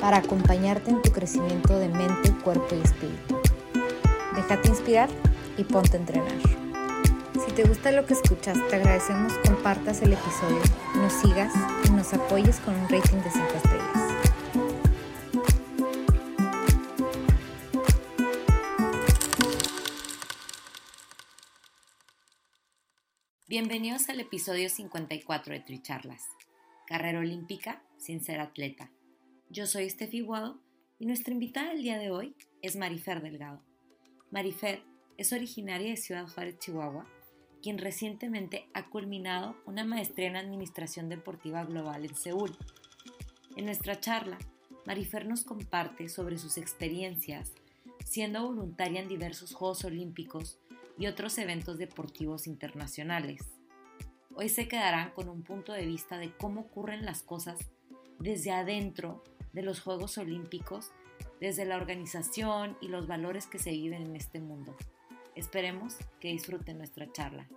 para acompañarte en tu crecimiento de mente, cuerpo y espíritu. Déjate inspirar y ponte a entrenar. Si te gusta lo que escuchas, te agradecemos compartas el episodio, nos sigas y nos apoyes con un rating de 5 estrellas. Bienvenidos al episodio 54 de Tricharlas, carrera olímpica sin ser atleta. Yo soy Steffi Guado y nuestra invitada del día de hoy es Marifer Delgado. Marifer es originaria de Ciudad Juárez, Chihuahua, quien recientemente ha culminado una maestría en Administración Deportiva Global en Seúl. En nuestra charla, Marifer nos comparte sobre sus experiencias siendo voluntaria en diversos Juegos Olímpicos y otros eventos deportivos internacionales. Hoy se quedarán con un punto de vista de cómo ocurren las cosas desde adentro de los Juegos Olímpicos desde la organización y los valores que se viven en este mundo. Esperemos que disfruten nuestra charla.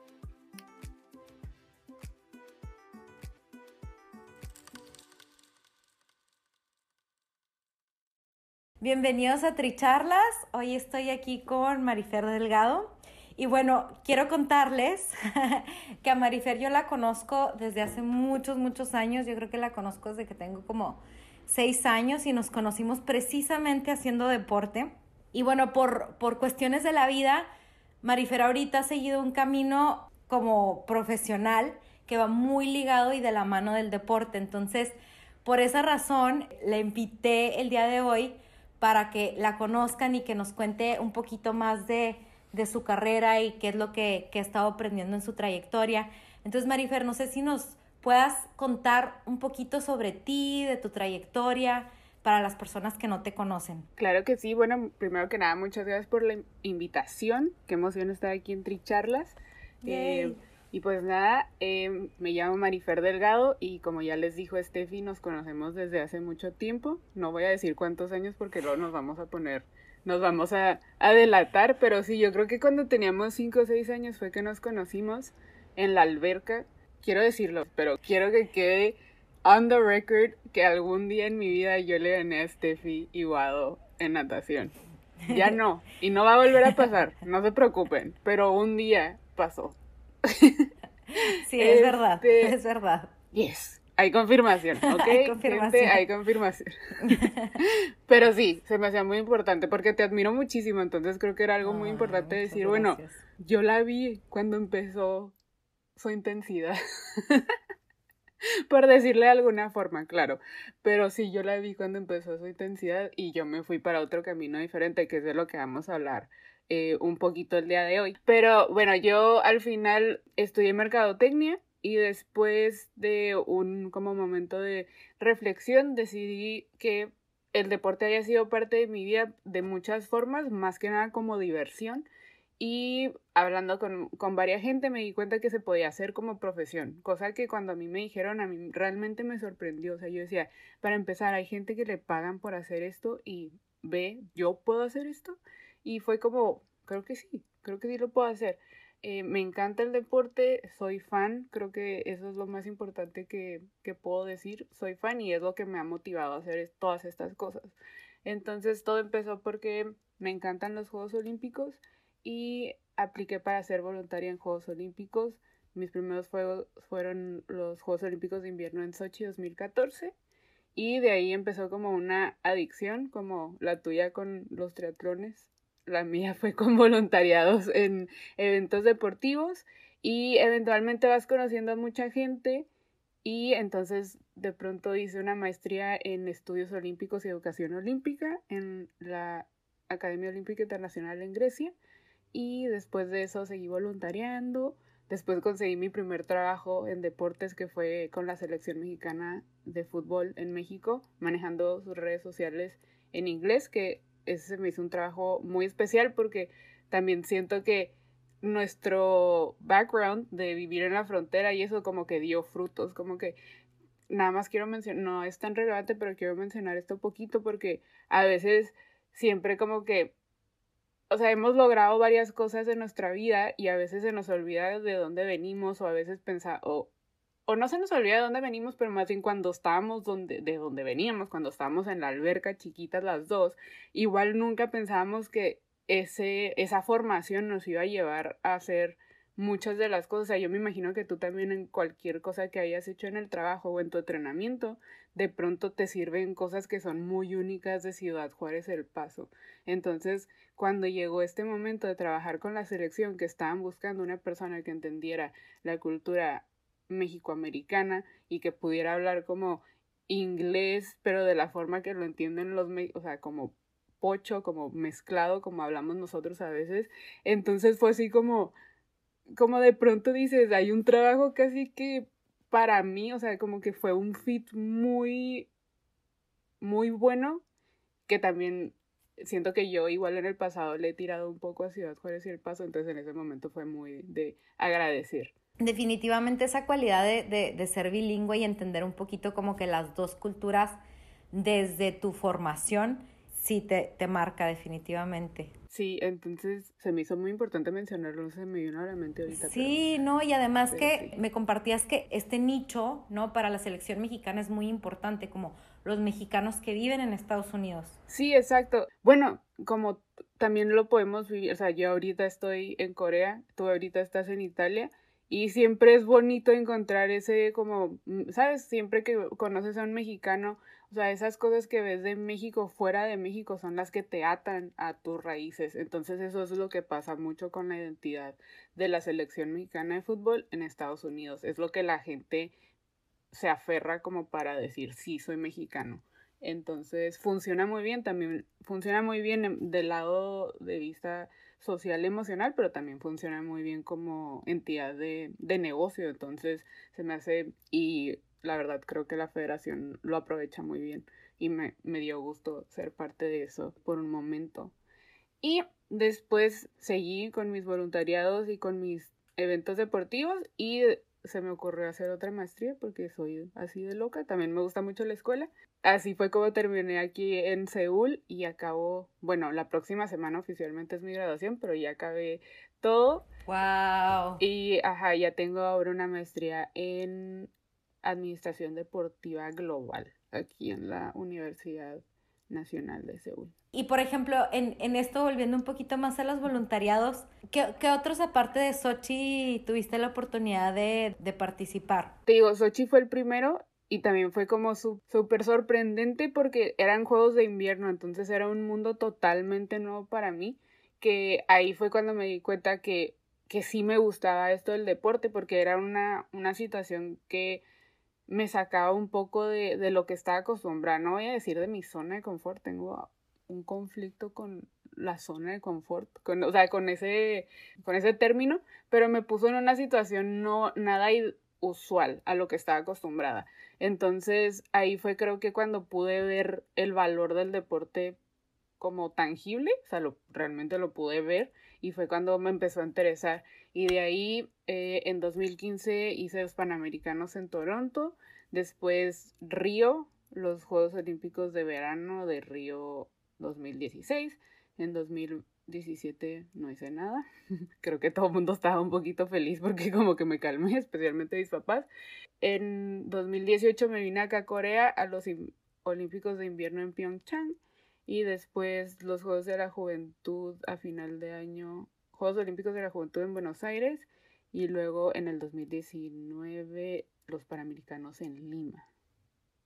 Bienvenidos a Tricharlas. Hoy estoy aquí con Marifer Delgado. Y bueno, quiero contarles que a Marifer yo la conozco desde hace muchos, muchos años. Yo creo que la conozco desde que tengo como seis años y nos conocimos precisamente haciendo deporte. Y bueno, por, por cuestiones de la vida, Marifera ahorita ha seguido un camino como profesional que va muy ligado y de la mano del deporte. Entonces, por esa razón, le invité el día de hoy para que la conozcan y que nos cuente un poquito más de, de su carrera y qué es lo que, que ha estado aprendiendo en su trayectoria. Entonces, Marifer, no sé si nos puedas contar un poquito sobre ti, de tu trayectoria, para las personas que no te conocen. Claro que sí. Bueno, primero que nada, muchas gracias por la invitación. Qué emoción estar aquí en Tricharlas. Eh, y pues nada, eh, me llamo Marifer Delgado y como ya les dijo Steffi, nos conocemos desde hace mucho tiempo. No voy a decir cuántos años porque luego nos vamos a poner, nos vamos a, a delatar, pero sí, yo creo que cuando teníamos 5 o 6 años fue que nos conocimos en la alberca quiero decirlo, pero quiero que quede on the record que algún día en mi vida yo le gané a Steffi y Guado en natación. Ya no, y no va a volver a pasar, no se preocupen, pero un día pasó. Sí, es verdad, este, es verdad. Yes, hay confirmación, ¿ok? hay confirmación. hay confirmación. Pero sí, se me hacía muy importante porque te admiro muchísimo, entonces creo que era algo muy importante decir, bueno, yo la vi cuando empezó su intensidad. Por decirle de alguna forma, claro. Pero sí, yo la vi cuando empezó su intensidad y yo me fui para otro camino diferente, que es de lo que vamos a hablar eh, un poquito el día de hoy. Pero bueno, yo al final estudié mercadotecnia y después de un como momento de reflexión decidí que el deporte haya sido parte de mi vida de muchas formas, más que nada como diversión y hablando con, con varias gente me di cuenta que se podía hacer como profesión, cosa que cuando a mí me dijeron a mí realmente me sorprendió, o sea, yo decía, para empezar, hay gente que le pagan por hacer esto y ve, yo puedo hacer esto y fue como, creo que sí, creo que sí lo puedo hacer. Eh, me encanta el deporte, soy fan, creo que eso es lo más importante que, que puedo decir, soy fan y es lo que me ha motivado a hacer todas estas cosas. Entonces todo empezó porque me encantan los Juegos Olímpicos y apliqué para ser voluntaria en Juegos Olímpicos. Mis primeros juegos fueron los Juegos Olímpicos de Invierno en Sochi 2014 y de ahí empezó como una adicción como la tuya con los triatlones. La mía fue con voluntariados en eventos deportivos y eventualmente vas conociendo a mucha gente y entonces de pronto hice una maestría en estudios olímpicos y educación olímpica en la Academia Olímpica Internacional en Grecia y después de eso seguí voluntariando. Después conseguí mi primer trabajo en deportes que fue con la selección mexicana de fútbol en México, manejando sus redes sociales en inglés, que ese se me hizo un trabajo muy especial porque también siento que nuestro background de vivir en la frontera y eso como que dio frutos, como que nada más quiero mencionar, no es tan relevante, pero quiero mencionar esto poquito porque a veces siempre como que, o sea, hemos logrado varias cosas en nuestra vida y a veces se nos olvida de dónde venimos o a veces pensamos, o, o no se nos olvida de dónde venimos, pero más bien cuando estábamos donde, de donde veníamos, cuando estábamos en la alberca chiquitas las dos, igual nunca pensábamos que ese, esa formación nos iba a llevar a hacer muchas de las cosas. O sea, yo me imagino que tú también en cualquier cosa que hayas hecho en el trabajo o en tu entrenamiento, de pronto te sirven cosas que son muy únicas de Ciudad Juárez El Paso. Entonces, cuando llegó este momento de trabajar con la selección, que estaban buscando una persona que entendiera la cultura mexicoamericana y que pudiera hablar como inglés, pero de la forma que lo entienden los, o sea, como pocho, como mezclado, como hablamos nosotros a veces. Entonces fue así como, como de pronto dices, hay un trabajo casi que para mí, o sea, como que fue un fit muy, muy bueno, que también siento que yo igual en el pasado le he tirado un poco a Ciudad Juárez y el paso, entonces en ese momento fue muy de agradecer. Definitivamente esa cualidad de, de, ser bilingüe y entender un poquito como que las dos culturas desde tu formación sí te, te marca definitivamente. Sí, entonces se me hizo muy importante mencionarlo, se me vino a la mente ahorita. Sí, no, y además que me compartías que este nicho, ¿no? Para la selección mexicana es muy importante, como los mexicanos que viven en Estados Unidos. Sí, exacto. Bueno, como también lo podemos vivir, o sea, yo ahorita estoy en Corea, tú ahorita estás en Italia, y siempre es bonito encontrar ese como, ¿sabes? Siempre que conoces a un mexicano, o sea, esas cosas que ves de México fuera de México son las que te atan a tus raíces. Entonces eso es lo que pasa mucho con la identidad de la selección mexicana de fútbol en Estados Unidos. Es lo que la gente se aferra como para decir, sí, soy mexicano. Entonces funciona muy bien, también funciona muy bien del lado de vista social emocional, pero también funciona muy bien como entidad de, de negocio. Entonces se me hace, y la verdad creo que la federación lo aprovecha muy bien y me, me dio gusto ser parte de eso por un momento. Y después seguí con mis voluntariados y con mis eventos deportivos y se me ocurrió hacer otra maestría porque soy así de loca. También me gusta mucho la escuela. Así fue como terminé aquí en Seúl y acabo, bueno, la próxima semana oficialmente es mi graduación, pero ya acabé todo. Wow. Y ajá, ya tengo ahora una maestría en Administración Deportiva Global aquí en la Universidad Nacional de Seúl. Y por ejemplo, en, en esto, volviendo un poquito más a los voluntariados, ¿qué, qué otros aparte de Sochi tuviste la oportunidad de, de participar? Te digo, Sochi fue el primero y también fue como súper sorprendente porque eran juegos de invierno, entonces era un mundo totalmente nuevo para mí, que ahí fue cuando me di cuenta que, que sí me gustaba esto del deporte porque era una, una situación que me sacaba un poco de, de lo que estaba acostumbrada. No voy a decir de mi zona de confort, tengo un conflicto con la zona de confort, con, o sea, con ese, con ese término, pero me puso en una situación no nada usual a lo que estaba acostumbrada. Entonces ahí fue creo que cuando pude ver el valor del deporte como tangible, o sea, lo, realmente lo pude ver y fue cuando me empezó a interesar. Y de ahí eh, en 2015 hice los Panamericanos en Toronto, después Río, los Juegos Olímpicos de Verano de Río 2016, en 2017 no hice nada, creo que todo el mundo estaba un poquito feliz porque como que me calmé, especialmente mis papás. En 2018 me vine acá a Corea a los Olímpicos de Invierno en Pyeongchang y después los Juegos de la Juventud a final de año, Juegos Olímpicos de la Juventud en Buenos Aires y luego en el 2019 los Panamericanos en Lima.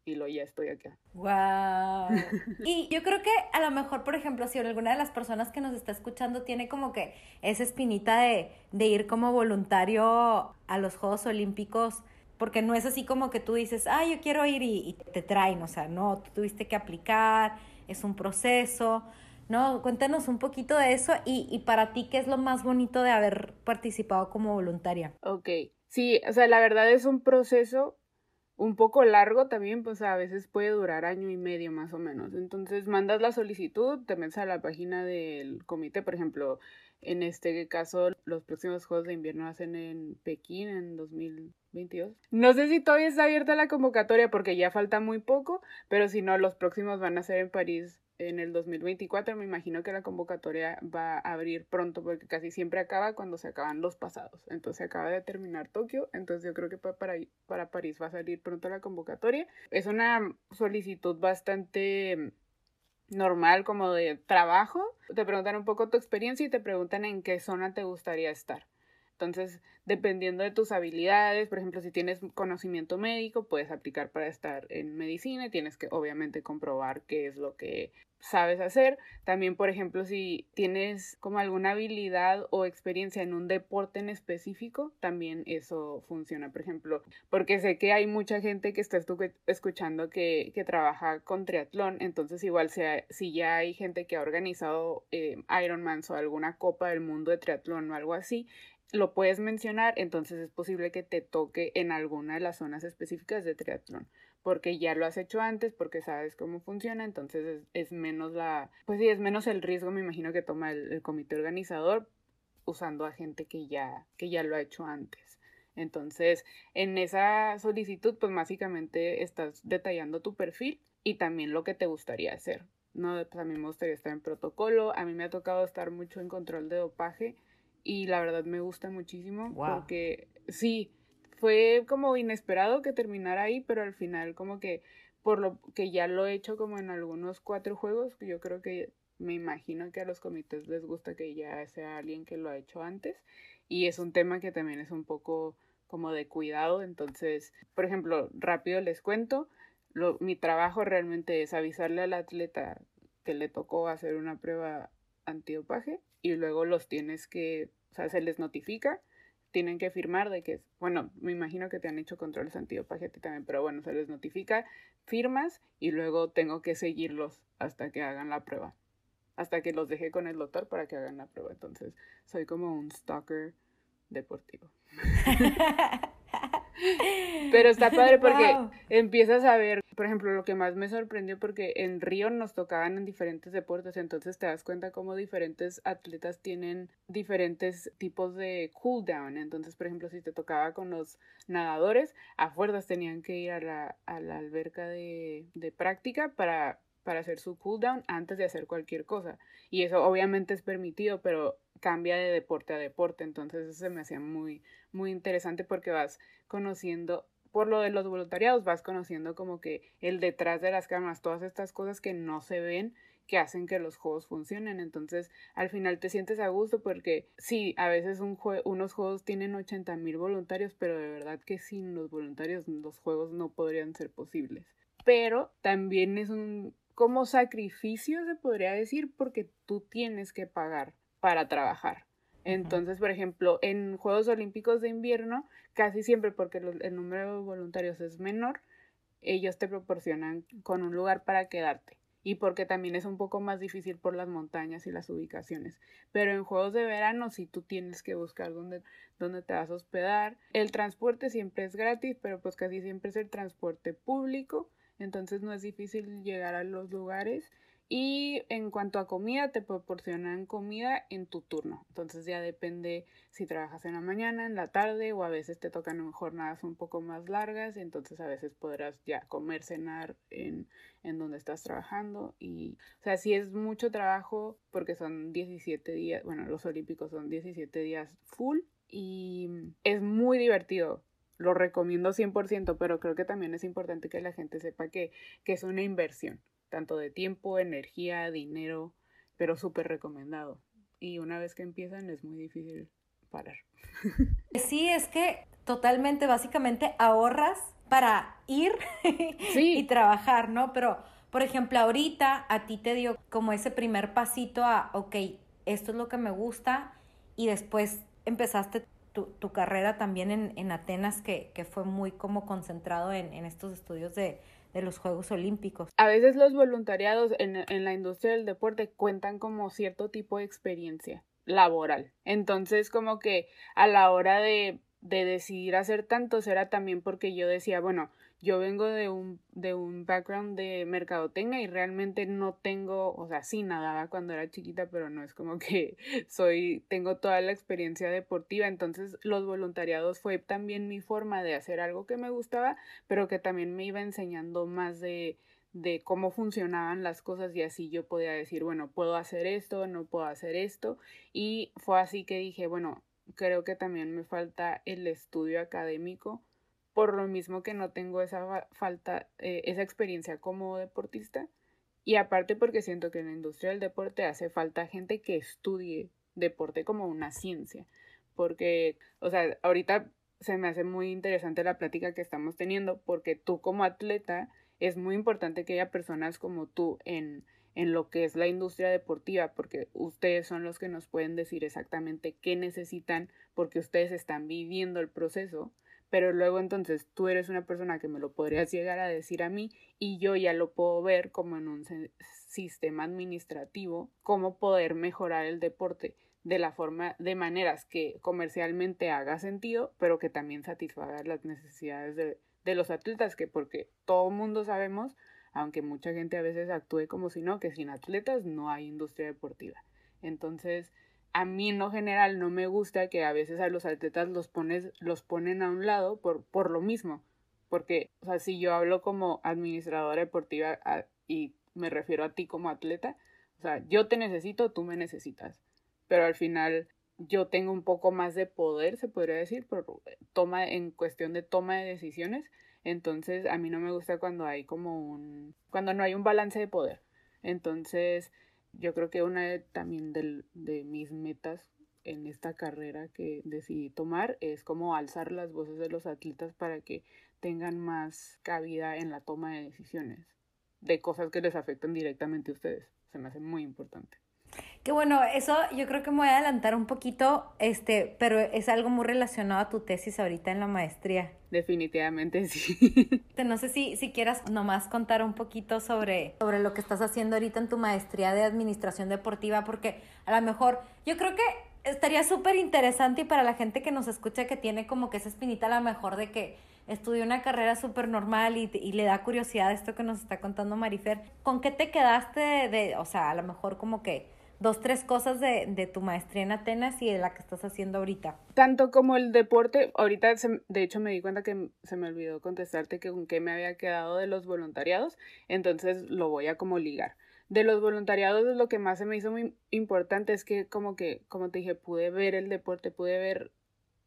Y luego ya estoy acá. ¡Wow! y yo creo que a lo mejor, por ejemplo, si alguna de las personas que nos está escuchando tiene como que esa espinita de, de ir como voluntario a los Juegos Olímpicos, porque no es así como que tú dices, ah, yo quiero ir y, y te traen, o sea, no, tú tuviste que aplicar, es un proceso, ¿no? Cuéntanos un poquito de eso y, y para ti, ¿qué es lo más bonito de haber participado como voluntaria? Ok, sí, o sea, la verdad es un proceso un poco largo también, pues a veces puede durar año y medio más o menos. Entonces mandas la solicitud, te metes a la página del comité, por ejemplo, en este caso los próximos Juegos de Invierno hacen en Pekín en 2022. No sé si todavía está abierta la convocatoria porque ya falta muy poco, pero si no, los próximos van a ser en París en el 2024 me imagino que la convocatoria va a abrir pronto porque casi siempre acaba cuando se acaban los pasados. Entonces acaba de terminar Tokio, entonces yo creo que para, para París va a salir pronto la convocatoria. Es una solicitud bastante normal como de trabajo. Te preguntan un poco tu experiencia y te preguntan en qué zona te gustaría estar. Entonces, dependiendo de tus habilidades, por ejemplo, si tienes conocimiento médico, puedes aplicar para estar en medicina y tienes que obviamente comprobar qué es lo que sabes hacer. También, por ejemplo, si tienes como alguna habilidad o experiencia en un deporte en específico, también eso funciona. Por ejemplo, porque sé que hay mucha gente que está escuchando que, que trabaja con triatlón, entonces igual si ya hay gente que ha organizado eh, Ironman o alguna copa del mundo de triatlón o algo así, lo puedes mencionar, entonces es posible que te toque en alguna de las zonas específicas de triatlón, porque ya lo has hecho antes, porque sabes cómo funciona, entonces es, menos la, pues sí, es menos el riesgo, me imagino que toma el, comité organizador usando a gente que ya, que ya lo ha hecho antes. Entonces, en esa solicitud, pues básicamente estás detallando tu perfil y también lo que te gustaría hacer. No, pues a mí me gustaría estar en protocolo, a mí me ha tocado estar mucho en control de dopaje, y la verdad me gusta muchísimo porque sí, fue como inesperado que terminara ahí, pero al final como que por lo que ya lo he hecho como en algunos cuatro juegos, yo creo que me imagino que a los comités les gusta que ya sea alguien que lo ha hecho antes y es un tema que también es un poco como de cuidado, entonces, por ejemplo, rápido les cuento, lo, mi trabajo realmente es avisarle al atleta que le tocó hacer una prueba antidopaje y luego los tienes que o sea, se les notifica, tienen que firmar de que, bueno, me imagino que te han hecho controles antidopaje a ti también, pero bueno, se les notifica, firmas y luego tengo que seguirlos hasta que hagan la prueba. Hasta que los deje con el doctor para que hagan la prueba. Entonces, soy como un stalker deportivo. Pero está padre porque empiezas a ver, por ejemplo, lo que más me sorprendió porque en Río nos tocaban en diferentes deportes, entonces te das cuenta cómo diferentes atletas tienen diferentes tipos de cooldown. Entonces, por ejemplo, si te tocaba con los nadadores, a fuerzas tenían que ir a la, a la alberca de, de práctica para para hacer su cooldown antes de hacer cualquier cosa. Y eso obviamente es permitido, pero cambia de deporte a deporte. Entonces eso me hacía muy, muy interesante porque vas conociendo, por lo de los voluntariados, vas conociendo como que el detrás de las cámaras, todas estas cosas que no se ven que hacen que los juegos funcionen. Entonces, al final te sientes a gusto porque sí, a veces un unos juegos tienen 80 mil voluntarios, pero de verdad que sin los voluntarios los juegos no podrían ser posibles. Pero también es un como sacrificio, se podría decir, porque tú tienes que pagar para trabajar. Entonces, por ejemplo, en Juegos Olímpicos de Invierno, casi siempre porque el número de voluntarios es menor, ellos te proporcionan con un lugar para quedarte. Y porque también es un poco más difícil por las montañas y las ubicaciones. Pero en juegos de verano sí tú tienes que buscar dónde, dónde te vas a hospedar. El transporte siempre es gratis, pero pues casi siempre es el transporte público entonces no es difícil llegar a los lugares. Y en cuanto a comida, te proporcionan comida en tu turno. Entonces ya depende si trabajas en la mañana, en la tarde o a veces te tocan jornadas un poco más largas. Entonces a veces podrás ya comer, cenar en, en donde estás trabajando. Y, o sea, si es mucho trabajo porque son 17 días, bueno, los olímpicos son 17 días full y es muy divertido lo recomiendo 100%, pero creo que también es importante que la gente sepa que, que es una inversión, tanto de tiempo, energía, dinero, pero súper recomendado. Y una vez que empiezan es muy difícil parar. Sí, es que totalmente, básicamente ahorras para ir y trabajar, ¿no? Pero, por ejemplo, ahorita a ti te dio como ese primer pasito a, ok, esto es lo que me gusta y después empezaste tu, carrera también en, Atenas, que, fue muy como concentrado en, estos estudios de, los Juegos Olímpicos. A veces los voluntariados en, la industria del deporte cuentan como cierto tipo de experiencia laboral. Entonces, como que a la hora de, de decidir hacer tantos era también porque yo decía, bueno, yo vengo de un, de un background de mercadotecnia y realmente no tengo, o sea, sí nadaba cuando era chiquita, pero no es como que soy, tengo toda la experiencia deportiva, entonces los voluntariados fue también mi forma de hacer algo que me gustaba, pero que también me iba enseñando más de de cómo funcionaban las cosas y así yo podía decir, bueno, puedo hacer esto, no puedo hacer esto. Y fue así que dije, bueno, creo que también me falta el estudio académico por lo mismo que no tengo esa falta, eh, esa experiencia como deportista. Y aparte porque siento que en la industria del deporte hace falta gente que estudie deporte como una ciencia. Porque, o sea, ahorita se me hace muy interesante la plática que estamos teniendo porque tú como atleta es muy importante que haya personas como tú en, en lo que es la industria deportiva, porque ustedes son los que nos pueden decir exactamente qué necesitan, porque ustedes están viviendo el proceso pero luego entonces tú eres una persona que me lo podrías llegar a decir a mí y yo ya lo puedo ver como en un sistema administrativo, cómo poder mejorar el deporte de la forma, de maneras que comercialmente haga sentido, pero que también satisfaga las necesidades de, de los atletas, que porque todo mundo sabemos, aunque mucha gente a veces actúe como si no, que sin atletas no hay industria deportiva. Entonces, a mí en general no me gusta que a veces a los atletas los pones, los ponen a un lado por, por lo mismo. Porque, o sea, si yo hablo como administradora deportiva y me refiero a ti como atleta, o sea, yo te necesito, tú me necesitas. Pero al final yo tengo un poco más de poder, se podría decir, por toma, en cuestión de toma de decisiones. Entonces, a mí no me gusta cuando hay como un, cuando no hay un balance de poder. Entonces, yo creo que una de, también de mis metas en esta carrera que decidí tomar es como alzar las voces de los atletas para que tengan más cabida en la toma de decisiones de cosas que les afectan directamente a ustedes. Se me hace muy importante. Qué bueno, eso yo creo que me voy a adelantar un poquito, este, pero es algo muy relacionado a tu tesis ahorita en la maestría. Definitivamente sí. No sé si, si quieras nomás contar un poquito sobre, sobre lo que estás haciendo ahorita en tu maestría de administración deportiva, porque a lo mejor yo creo que estaría súper interesante y para la gente que nos escucha que tiene como que esa espinita a lo mejor de que estudió una carrera súper normal y, y, le da curiosidad esto que nos está contando Marifer, ¿con qué te quedaste de, o sea, a lo mejor como que dos, tres cosas de, de, tu maestría en Atenas y de la que estás haciendo ahorita. Tanto como el deporte, ahorita de hecho me di cuenta que se me olvidó contestarte que con qué me había quedado de los voluntariados, entonces lo voy a como ligar. De los voluntariados lo que más se me hizo muy importante es que como que, como te dije, pude ver el deporte, pude ver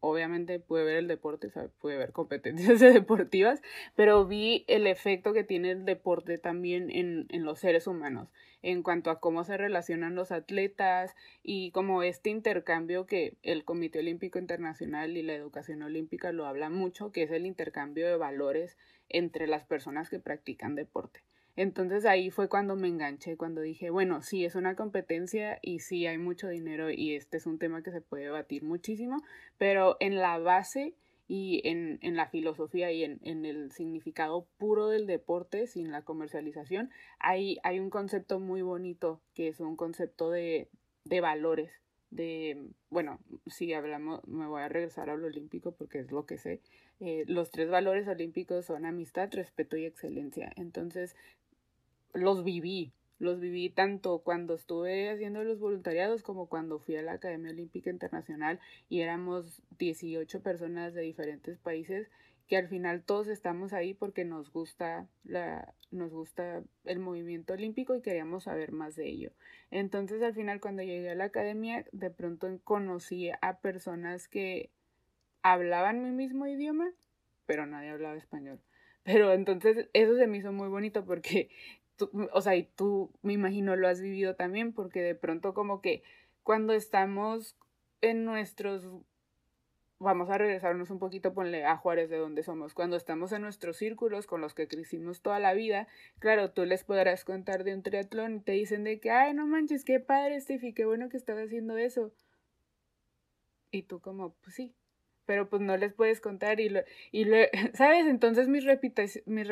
obviamente pude ver el deporte, pude ver competencias deportivas, pero vi el efecto que tiene el deporte también en, en, los seres humanos, en cuanto a cómo se relacionan los atletas y como este intercambio que el Comité Olímpico Internacional y la Educación Olímpica lo habla mucho, que es el intercambio de valores entre las personas que practican deporte. Entonces ahí fue cuando me enganché, cuando dije, bueno, sí es una competencia y sí hay mucho dinero y este es un tema que se puede debatir muchísimo, pero en la base y en, en la filosofía y en, en, el significado puro del deporte, sin la comercialización, hay, hay un concepto muy bonito que es un concepto de, de valores de, bueno, si hablamos, me voy a regresar a lo olímpico porque es lo que sé, eh, los tres valores olímpicos son amistad, respeto y excelencia. Entonces, los viví, los viví tanto cuando estuve haciendo los voluntariados como cuando fui a la Academia Olímpica Internacional y éramos 18 personas de diferentes países que al final todos estamos ahí porque nos gusta la nos gusta el movimiento olímpico y queríamos saber más de ello. Entonces al final cuando llegué a la academia de pronto conocí a personas que hablaban mi mismo idioma, pero nadie hablaba español. Pero entonces eso se me hizo muy bonito porque o sea, y tú me imagino lo has vivido también, porque de pronto como que cuando estamos en nuestros, vamos a regresarnos un poquito, ponle a Juárez de donde somos, cuando estamos en nuestros círculos con los que crecimos toda la vida, claro, tú les podrás contar de un triatlón y te dicen de que, ay, no manches, qué padre, Steffi, qué bueno que estás haciendo eso. Y tú como, pues sí, pero pues no les puedes contar y, lo, y lo, ¿sabes? Entonces mis, mis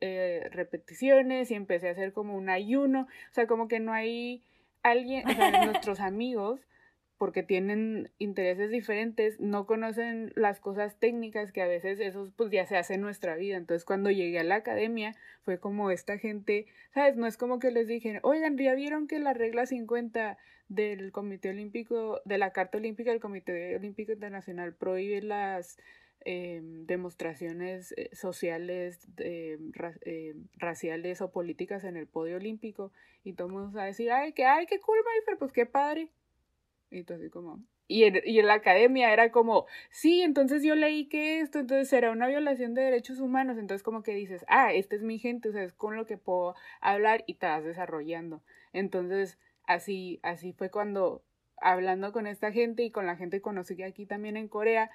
eh, repeticiones y empecé a hacer como un ayuno, o sea, como que no hay alguien, o sea, nuestros amigos porque tienen intereses diferentes, no conocen las cosas técnicas que a veces eso pues ya se hace en nuestra vida. Entonces cuando llegué a la academia fue como esta gente, ¿sabes? No es como que les dije, oigan, ya vieron que la regla 50 del Comité Olímpico, de la Carta Olímpica del Comité Olímpico Internacional prohíbe las eh, demostraciones eh, sociales, eh, raciales o políticas en el podio olímpico y todo el mundo a decir, ay, que, ay, qué cool, Marifer, pues qué padre. Y entonces como, y en, y en la academia era como, sí, entonces yo leí que esto, entonces será una violación de derechos humanos, entonces como que dices, ah, esta es mi gente, o sea, es con lo que puedo hablar y te vas desarrollando. Entonces, así, así fue cuando hablando con esta gente y con la gente que conocí aquí también en Corea,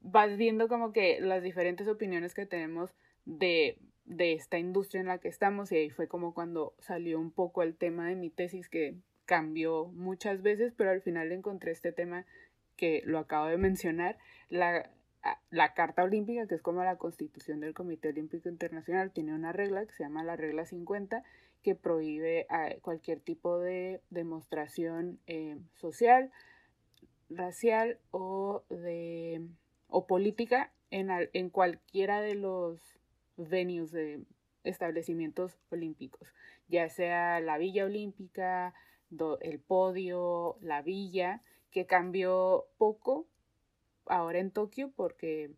vas viendo como que las diferentes opiniones que tenemos de, de esta industria en la que estamos y ahí fue como cuando salió un poco el tema de mi tesis que cambió muchas veces, pero al final encontré este tema que lo acabo de mencionar, la, la Carta Olímpica, que es como la constitución del Comité Olímpico Internacional, tiene una regla que se llama la regla 50, que prohíbe cualquier tipo de demostración eh, social, racial o de o política en, en cualquiera de los venues de establecimientos olímpicos, ya sea la Villa Olímpica, el podio, la villa, que cambió poco ahora en Tokio porque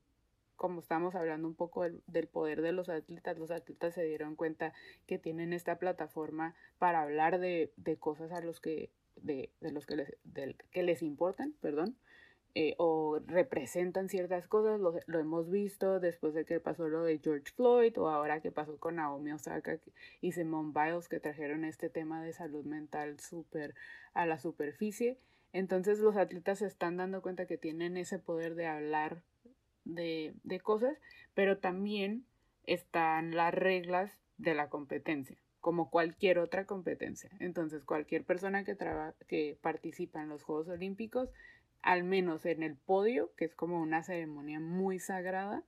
como estamos hablando un poco del, poder de los atletas, los atletas se dieron cuenta que tienen esta plataforma para hablar de, de cosas a los que, de, de los que les, que les importan, perdón, eh, o representan ciertas cosas, lo, hemos visto después de que pasó lo de George Floyd o ahora que pasó con Naomi Osaka y Simone Biles que trajeron este tema de salud mental súper a la superficie. Entonces los atletas se están dando cuenta que tienen ese poder de hablar de, de cosas, pero también están las reglas de la competencia como cualquier otra competencia. Entonces, cualquier persona que, que participa en los Juegos Olímpicos al menos en el podio, que es como una ceremonia muy sagrada,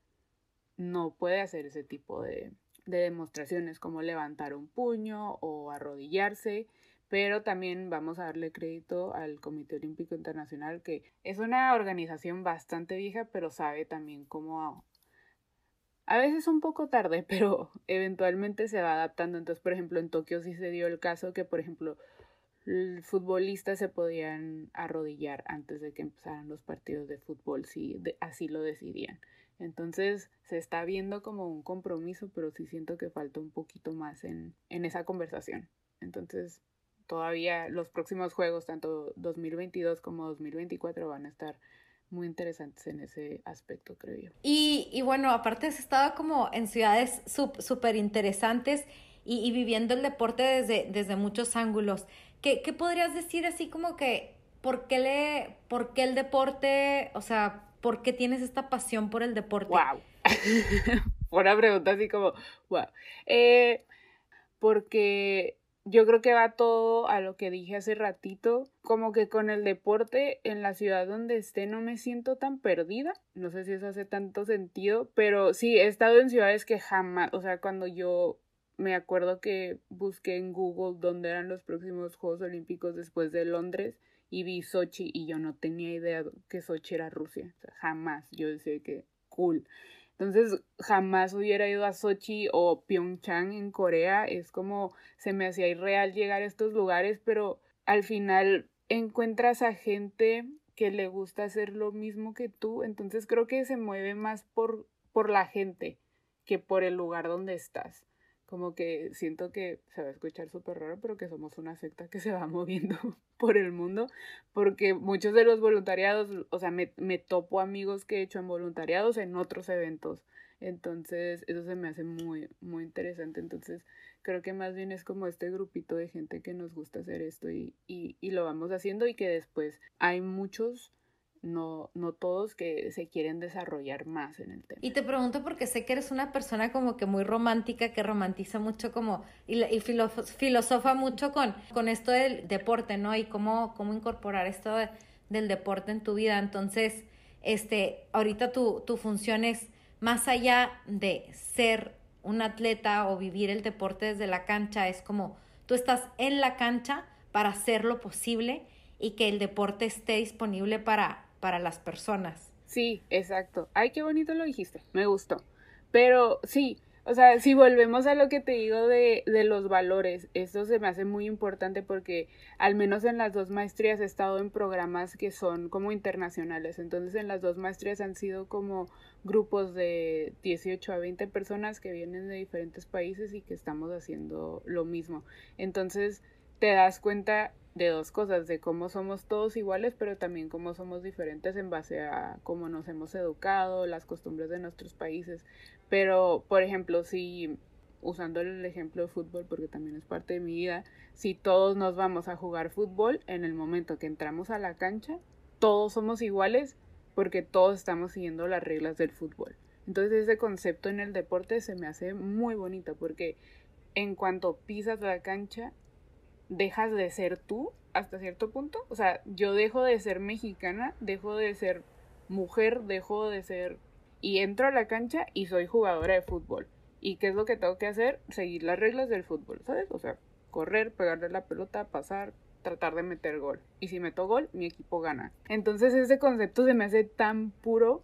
no puede hacer ese tipo de, demostraciones como levantar un puño o arrodillarse, pero también vamos a darle crédito al Comité Olímpico Internacional, que es una organización bastante vieja, pero sabe también cómo... A veces un poco tarde, pero eventualmente se va adaptando. Entonces, por ejemplo, en Tokio sí se dio el caso que, por ejemplo, futbolistas se podían arrodillar antes de que empezaran los partidos de fútbol si así lo decidían. Entonces se está viendo como un compromiso, pero sí siento que falta un poquito más en, en esa conversación. Entonces todavía los próximos juegos, tanto 2022 como 2024, van a estar muy interesantes en ese aspecto, creo yo. Y, y bueno, aparte has estado como en ciudades súper interesantes y, y, viviendo el deporte desde, desde muchos ángulos. ¿Qué, ¿Qué, podrías decir así como que, ¿por qué, le, ¿por qué el deporte, o sea, por qué tienes esta pasión por el deporte? ¡Wow! Una pregunta así como, wow. Eh, porque yo creo que va todo a lo que dije hace ratito, como que con el deporte en la ciudad donde esté no me siento tan perdida, no sé si eso hace tanto sentido, pero sí, he estado en ciudades que jamás, o sea, cuando yo me acuerdo que busqué en Google dónde eran los próximos Juegos Olímpicos después de Londres y vi Sochi y yo no tenía idea que Sochi era Rusia. jamás. Yo decía que cool. Entonces jamás hubiera ido a Sochi o Pyeongchang en Corea. Es como se me hacía irreal llegar a estos lugares, pero al final encuentras a gente que le gusta hacer lo mismo que tú. Entonces creo que se mueve más por, por la gente que por el lugar donde estás como que siento que se va a escuchar súper raro, pero que somos una secta que se va moviendo por el mundo, porque muchos de los voluntariados, o sea, me, me topo amigos que he hecho en voluntariados en otros eventos, entonces eso se me hace muy, muy interesante, entonces creo que más bien es como este grupito de gente que nos gusta hacer esto y, y, y lo vamos haciendo y que después hay muchos no, no todos que se quieren desarrollar más en el tema. Y te pregunto porque sé que eres una persona como que muy romántica, que romantiza mucho como, y, y filosofa mucho con, con esto del deporte, ¿no? Y cómo, cómo incorporar esto del deporte en tu vida. Entonces, este, ahorita tu, tu función es más allá de ser un atleta o vivir el deporte desde la cancha, es como tú estás en la cancha para hacer lo posible y que el deporte esté disponible para, para las personas. Sí, exacto. Ay, qué bonito lo dijiste, me gustó. Pero sí, o sea, si volvemos a lo que te digo de, de, los valores, esto se me hace muy importante porque al menos en las dos maestrías he estado en programas que son como internacionales. Entonces en las dos maestrías han sido como grupos de 18 a 20 personas que vienen de diferentes países y que estamos haciendo lo mismo. Entonces te das cuenta de dos cosas, de cómo somos todos iguales, pero también cómo somos diferentes en base a cómo nos hemos educado, las costumbres de nuestros países. Pero, por ejemplo, si, usando el ejemplo de fútbol, porque también es parte de mi vida, si todos nos vamos a jugar fútbol, en el momento que entramos a la cancha, todos somos iguales porque todos estamos siguiendo las reglas del fútbol. Entonces ese concepto en el deporte se me hace muy bonito porque en cuanto pisas la cancha, dejas de ser tú hasta cierto punto. O sea, yo dejo de ser mexicana, dejo de ser mujer, dejo de ser... Y entro a la cancha y soy jugadora de fútbol. ¿Y qué es lo que tengo que hacer? Seguir las reglas del fútbol, ¿sabes? O sea, correr, pegarle la pelota, pasar, tratar de meter gol. Y si meto gol, mi equipo gana. Entonces ese concepto se me hace tan puro.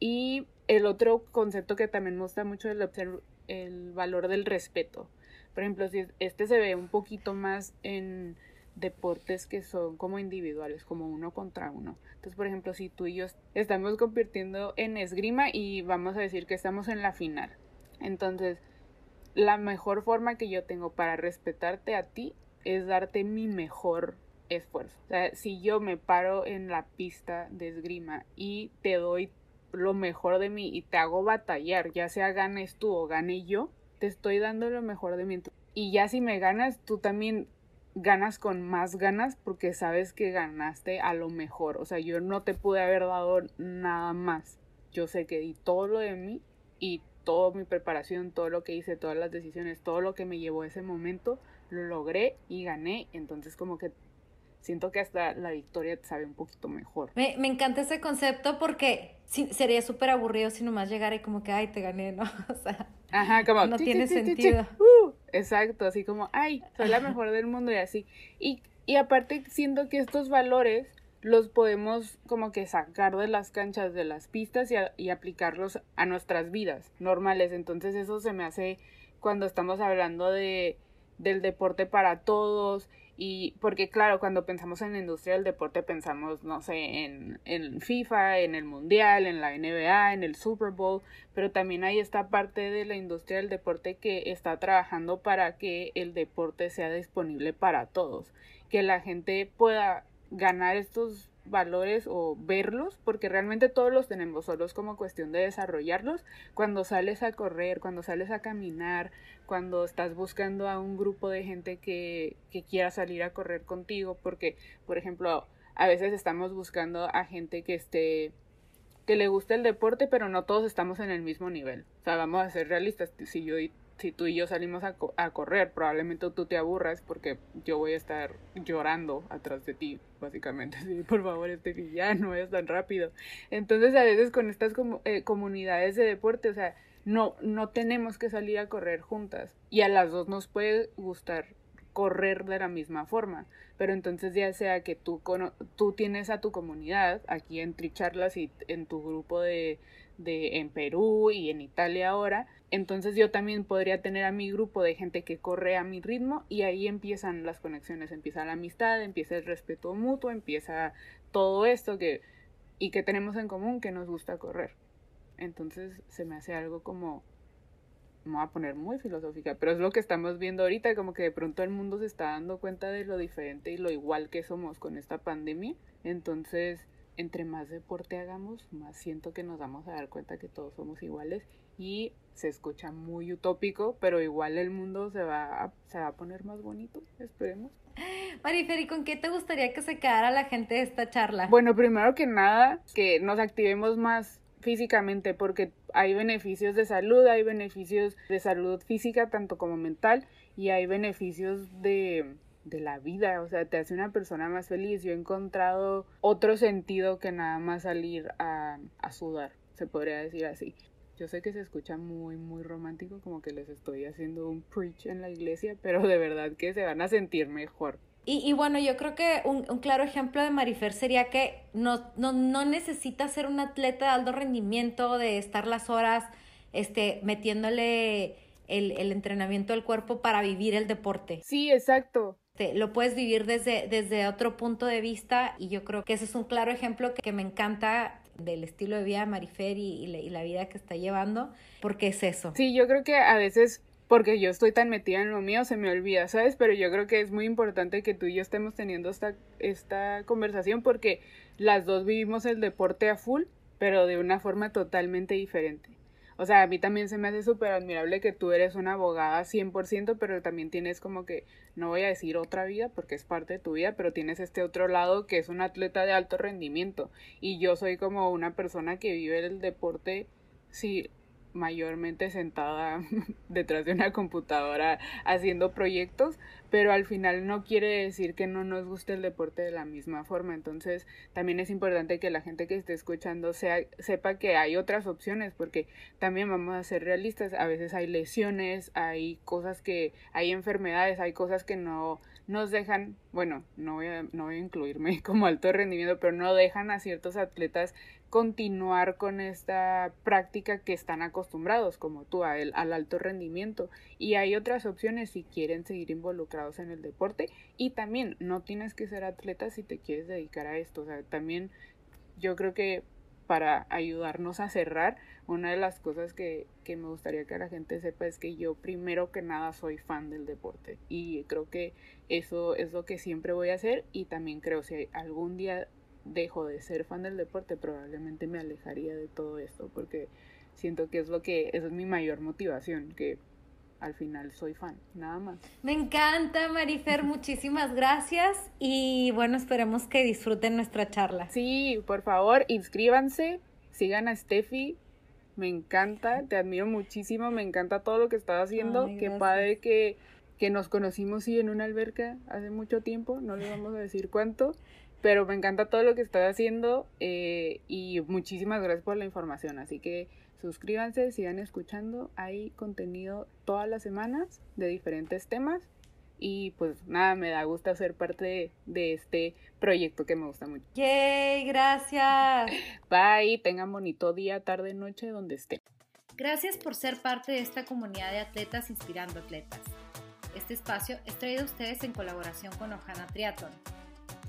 Y el otro concepto que también me gusta mucho es el, el valor del respeto. Por ejemplo, si este se ve un poquito más en deportes que son como individuales, como uno contra uno. Entonces, por ejemplo, si tú y yo estamos compitiendo en esgrima y vamos a decir que estamos en la final. Entonces, la mejor forma que yo tengo para respetarte a ti es darte mi mejor esfuerzo. O sea, si yo me paro en la pista de esgrima y te doy lo mejor de mí y te hago batallar, ya sea ganes tú o gane yo, te estoy dando lo mejor de mí. Y ya si me ganas, tú también ganas con más ganas porque sabes que ganaste a lo mejor. O sea, yo no te pude haber dado nada más. Yo sé que di todo lo de mí y toda mi preparación, todo lo que hice, todas las decisiones, todo lo que me llevó a ese momento, lo logré y gané. Entonces como que siento que hasta la victoria te sabe un poquito mejor. Me, me encanta ese concepto porque sería súper aburrido si nomás llegara y como que, ay, te gané, ¿no? O sea, Ajá, como, no tiene sentido. Uh, exacto, así como, ay, soy la mejor del mundo y así. Y, y aparte siento que estos valores los podemos como que sacar de las canchas, de las pistas y, y aplicarlos a nuestras vidas normales. Entonces eso se me hace cuando estamos hablando de del deporte para todos y porque claro, cuando pensamos en la industria del deporte pensamos, no sé, en, en FIFA, en el Mundial, en la NBA, en el Super Bowl, pero también hay esta parte de la industria del deporte que está trabajando para que el deporte sea disponible para todos, que la gente pueda ganar estos valores o verlos, porque realmente todos los tenemos, solo es como cuestión de desarrollarlos. Cuando sales a correr, cuando sales a caminar, cuando estás buscando a un grupo de gente que, que quiera salir a correr contigo, porque, por ejemplo, a veces estamos buscando a gente que esté que le guste el deporte, pero no todos estamos en el mismo nivel. O sea, vamos a ser realistas. Si yo si tú y yo salimos a, a, correr, probablemente tú te aburras porque yo voy a estar llorando atrás de ti, básicamente. Sí, por favor, este ya no es tan rápido. Entonces, a veces con estas eh, comunidades de deporte, o sea, no, no tenemos que salir a correr juntas. Y a las dos nos puede gustar correr de la misma forma. Pero entonces ya sea que tú, tú tienes a tu comunidad aquí en Tricharlas y en tu grupo de, de en Perú y en Italia ahora, entonces yo también podría tener a mi grupo de gente que corre a mi ritmo y ahí empiezan las conexiones, empieza la amistad, empieza el respeto mutuo, empieza todo esto que y que tenemos en común que nos gusta correr. Entonces se me hace algo como me voy a poner muy filosófica, pero es lo que estamos viendo ahorita, como que de pronto el mundo se está dando cuenta de lo diferente y lo igual que somos con esta pandemia. Entonces, entre más deporte hagamos, más siento que nos vamos a dar cuenta que todos somos iguales y se escucha muy utópico, pero igual el mundo se va a, se va a poner más bonito, esperemos. Marifer, ¿y con qué te gustaría que se quedara la gente de esta charla? Bueno, primero que nada, que nos activemos más físicamente porque hay beneficios de salud, hay beneficios de salud física tanto como mental y hay beneficios de, de la vida, o sea, te hace una persona más feliz. Yo he encontrado otro sentido que nada más salir a, a sudar, se podría decir así. Yo sé que se escucha muy, muy romántico, como que les estoy haciendo un preach en la iglesia, pero de verdad que se van a sentir mejor. Y, bueno, yo creo que un, claro ejemplo de Marifer sería que no, no, no necesita ser un atleta de alto rendimiento, de estar las horas este, metiéndole el, el entrenamiento al cuerpo para vivir el deporte. Sí, exacto. Lo puedes vivir desde, desde otro punto de vista y yo creo que ese es un claro ejemplo que, me encanta del estilo de vida de Marifer y, y, la, vida que está llevando, porque es eso. Sí, yo creo que a veces porque yo estoy tan metida en lo mío, se me olvida, ¿sabes? Pero yo creo que es muy importante que tú y yo estemos teniendo esta, esta conversación porque las dos vivimos el deporte a full, pero de una forma totalmente diferente. O sea, a mí también se me hace súper admirable que tú eres una abogada 100%, pero también tienes como que, no voy a decir otra vida porque es parte de tu vida, pero tienes este otro lado que es un atleta de alto rendimiento. Y yo soy como una persona que vive el deporte, sí, mayormente sentada detrás de una computadora haciendo proyectos, pero al final no quiere decir que no nos guste el deporte de la misma forma. Entonces también es importante que la gente que esté escuchando sepa que hay otras opciones, porque también vamos a ser realistas, a veces hay lesiones, hay cosas que, hay enfermedades, hay cosas que no nos dejan, bueno, no voy a, no voy a incluirme como alto rendimiento, pero no dejan a ciertos atletas continuar con esta práctica que están acostumbrados, como tú, a el, al alto rendimiento. Y hay otras opciones si quieren seguir involucrados en el deporte. Y también no tienes que ser atleta si te quieres dedicar a esto. O sea, también yo creo que para ayudarnos a cerrar, una de las cosas que, que me gustaría que la gente sepa es que yo primero que nada soy fan del deporte. Y creo que eso es lo que siempre voy a hacer. Y también creo si algún día dejo de ser fan del deporte, probablemente me alejaría de todo esto, porque siento que es lo que, es mi mayor motivación, que al final soy fan, nada más. Me encanta, Marifer, muchísimas gracias y bueno, esperemos que disfruten nuestra charla. Sí, por favor, inscríbanse, sigan a Steffi, me encanta, te admiro muchísimo, me encanta todo lo que estás haciendo, qué padre que, que nos conocimos sí en una alberca hace mucho tiempo, no le vamos a decir cuánto, pero me encanta todo lo que estás haciendo eh, y muchísimas gracias por la información. Así que suscríbanse, sigan escuchando. Hay contenido todas las semanas de diferentes temas. Y pues nada, me da gusto ser parte de, este proyecto que me gusta mucho. ¡Yay! Gracias. Bye, tengan bonito día, tarde, noche, donde estén. Gracias por ser parte de esta comunidad de atletas inspirando atletas. Este espacio es traído a ustedes en colaboración con Ojana Triathlon